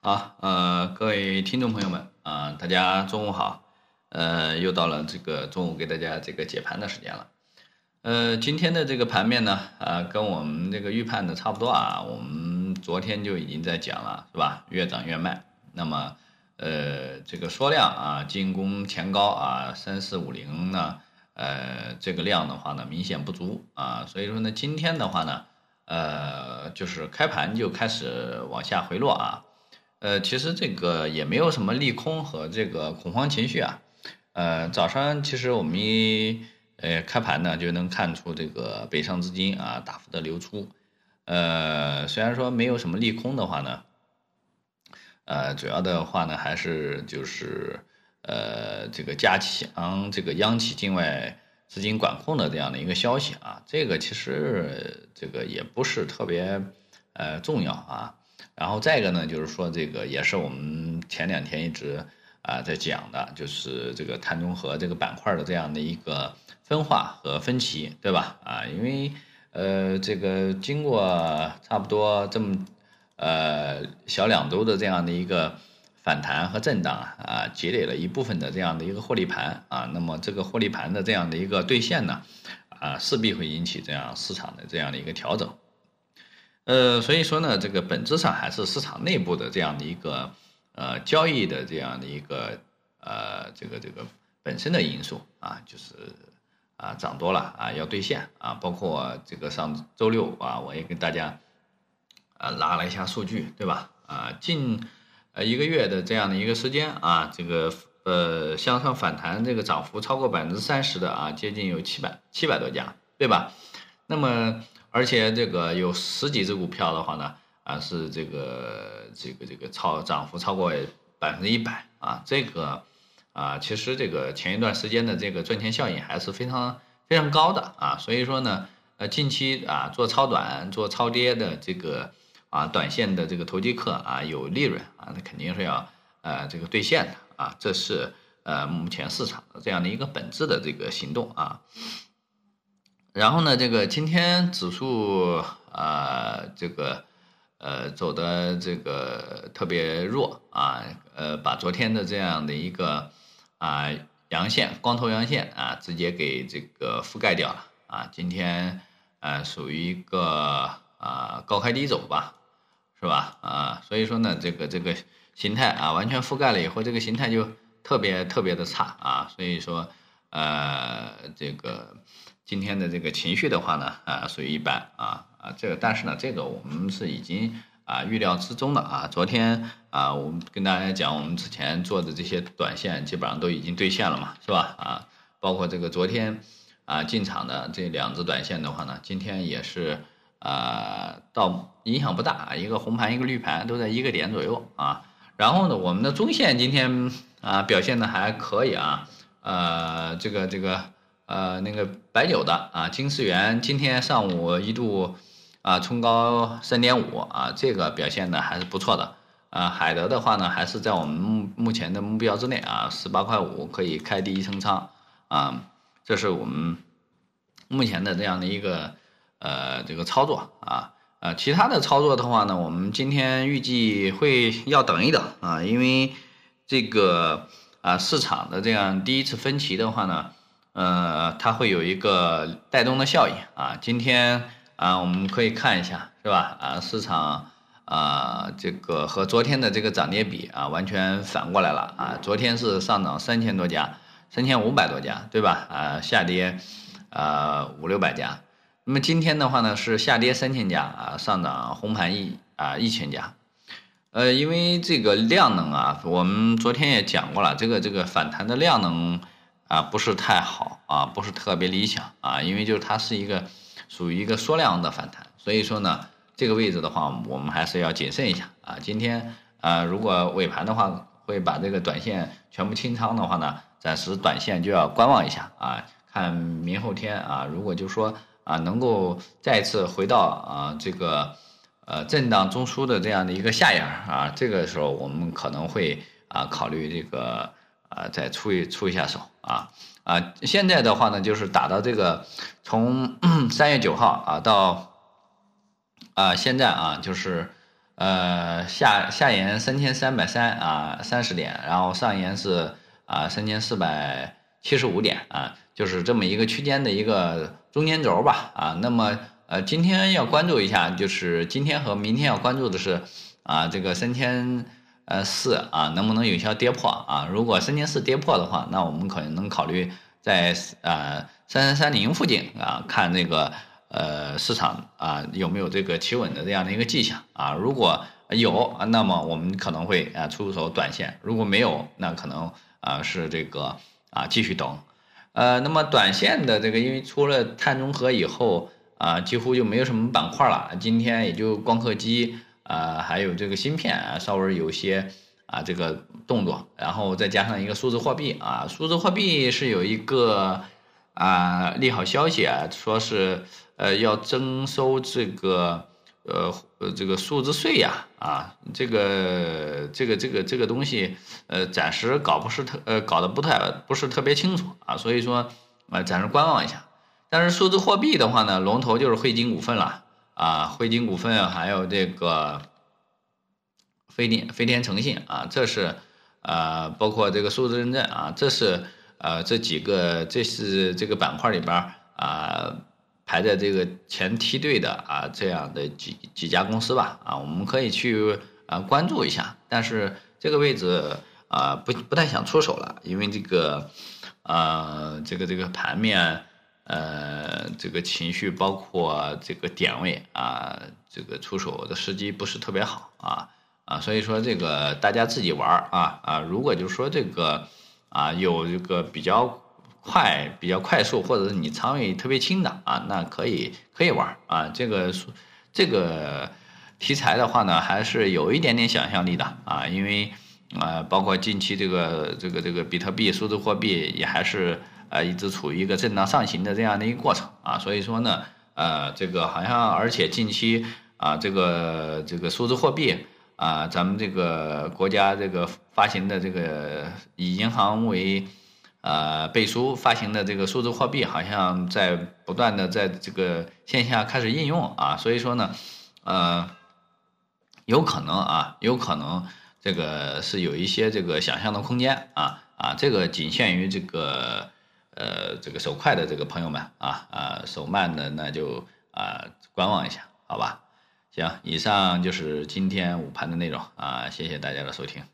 好，呃，各位听众朋友们啊、大家中午好，呃，又到了这个中午给大家这个解盘的时间了。呃，今天的这个盘面呢，啊、跟我们这个预判的差不多啊。我们昨天就已经在讲了，是吧？越涨越卖。那么，呃，这个缩量啊，进攻前高啊，三四五零呢，呃，这个量的话呢，明显不足啊。所以说呢，今天的话呢，呃，就是开盘就开始往下回落啊。呃，其实这个也没有什么利空和这个恐慌情绪啊。呃，早上其实我们一呃开盘呢就能看出这个北上资金啊大幅的流出。呃，虽然说没有什么利空的话呢，呃，主要的话呢还是就是呃这个加强这个央企境外资金管控的这样的一个消息啊，这个其实这个也不是特别呃重要啊。然后再一个呢，就是说这个也是我们前两天一直啊在讲的，就是这个碳中和这个板块的这样的一个分化和分歧，对吧？啊，因为呃这个经过差不多这么呃小两周的这样的一个反弹和震荡啊，啊积累了一部分的这样的一个获利盘啊，那么这个获利盘的这样的一个兑现呢，啊势必会引起这样市场的这样的一个调整。呃，所以说呢，这个本质上还是市场内部的这样的一个呃交易的这样的一个呃这个这个本身的因素啊，就是啊涨多了啊要兑现啊，包括这个上周六啊，我也跟大家啊拉了一下数据，对吧？啊，近呃一个月的这样的一个时间啊，这个呃向上反弹这个涨幅超过百分之三十的啊，接近有七百七百多家，对吧？那么。而且这个有十几只股票的话呢，啊是这个这个这个超涨幅超过百分之一百啊，这个啊其实这个前一段时间的这个赚钱效应还是非常非常高的啊，所以说呢，呃近期啊做超短做超跌的这个啊短线的这个投机客啊有利润啊，那肯定是要呃这个兑现的啊，这是呃目前市场的这样的一个本质的这个行动啊。然后呢，这个今天指数啊，这个呃走的这个特别弱啊，呃把昨天的这样的一个啊阳线光头阳线啊直接给这个覆盖掉了啊，今天呃属于一个啊高开低走吧，是吧啊？所以说呢，这个这个形态啊完全覆盖了以后，这个形态就特别特别的差啊，所以说呃这个。今天的这个情绪的话呢，啊，属于一般啊啊，这个但是呢，这个我们是已经啊预料之中的啊。昨天啊，我们跟大家讲，我们之前做的这些短线基本上都已经兑现了嘛，是吧？啊，包括这个昨天啊进场的这两只短线的话呢，今天也是啊到影响不大，一个红盘一个绿盘都在一个点左右啊。然后呢，我们的中线今天啊表现的还可以啊，呃，这个这个。呃，那个白酒的啊，金世元今天上午一度啊冲高三点五啊，这个表现的还是不错的啊。海德的话呢，还是在我们目目前的目标之内啊，十八块五可以开第一升仓啊，这是我们目前的这样的一个呃这个操作啊。呃，其他的操作的话呢，我们今天预计会要等一等啊，因为这个啊市场的这样第一次分歧的话呢。呃，它会有一个带动的效应啊。今天啊，我们可以看一下，是吧？啊，市场啊，这个和昨天的这个涨跌比啊，完全反过来了啊。昨天是上涨三千多家，三千五百多家，对吧？啊，下跌啊五六百家。那么今天的话呢，是下跌三千家啊，上涨红盘一啊一千家。呃，因为这个量能啊，我们昨天也讲过了，这个这个反弹的量能。啊，不是太好啊，不是特别理想啊，因为就是它是一个属于一个缩量的反弹，所以说呢，这个位置的话，我们还是要谨慎一下啊。今天啊，如果尾盘的话，会把这个短线全部清仓的话呢，暂时短线就要观望一下啊，看明后天啊，如果就说啊，能够再次回到啊这个呃震荡中枢的这样的一个下沿啊，这个时候我们可能会啊考虑这个。啊，再出一出一下手啊啊！现在的话呢，就是打到这个从 三月九号啊到啊现在啊，就是呃下下沿三千三百三啊三十点，然后上沿是啊三千四百七十五点啊，就是这么一个区间的一个中间轴吧啊。那么呃今天要关注一下，就是今天和明天要关注的是啊这个三千。呃，四啊，能不能有效跌破啊？如果三千四跌破的话，那我们可能考虑在呃三三三零附近啊，看那个呃市场啊有没有这个企稳的这样的一个迹象啊。如果有，那么我们可能会啊出手短线；如果没有，那可能啊是这个啊继续等。呃，那么短线的这个，因为出了碳中和以后啊，几乎就没有什么板块了，今天也就光刻机。啊，还有这个芯片啊，稍微有些啊这个动作，然后再加上一个数字货币啊，数字货币是有一个啊利好消息啊，说是呃要征收这个呃呃这个数字税呀啊，这个这个这个这个东西呃暂时搞不是特呃搞得不太不是特别清楚啊，所以说啊暂时观望一下。但是数字货币的话呢，龙头就是汇金股份了。啊，汇金股份还有这个飞天飞天诚信啊，这是呃，包括这个数字认证啊，这是呃这几个，这是这个板块里边啊排在这个前梯队的啊这样的几几家公司吧啊，我们可以去啊关注一下，但是这个位置啊不不太想出手了，因为这个呃这个这个盘面。呃，这个情绪包括这个点位啊，这个出手的时机不是特别好啊啊，所以说这个大家自己玩啊啊，如果就是说这个啊有这个比较快、比较快速，或者是你仓位特别轻的啊，那可以可以玩啊。这个这个题材的话呢，还是有一点点想象力的啊，因为啊，包括近期这个这个这个比特币数字货币也还是。呃，一直处于一个震荡上行的这样的一个过程啊，所以说呢，呃，这个好像而且近期啊，这个这个数字货币啊，咱们这个国家这个发行的这个以银行为呃背书发行的这个数字货币，好像在不断的在这个线下开始应用啊，所以说呢，呃，有可能啊，有可能这个是有一些这个想象的空间啊啊，这个仅限于这个。呃，这个手快的这个朋友们啊啊，手慢的那就啊观望一下，好吧？行，以上就是今天午盘的内容啊，谢谢大家的收听。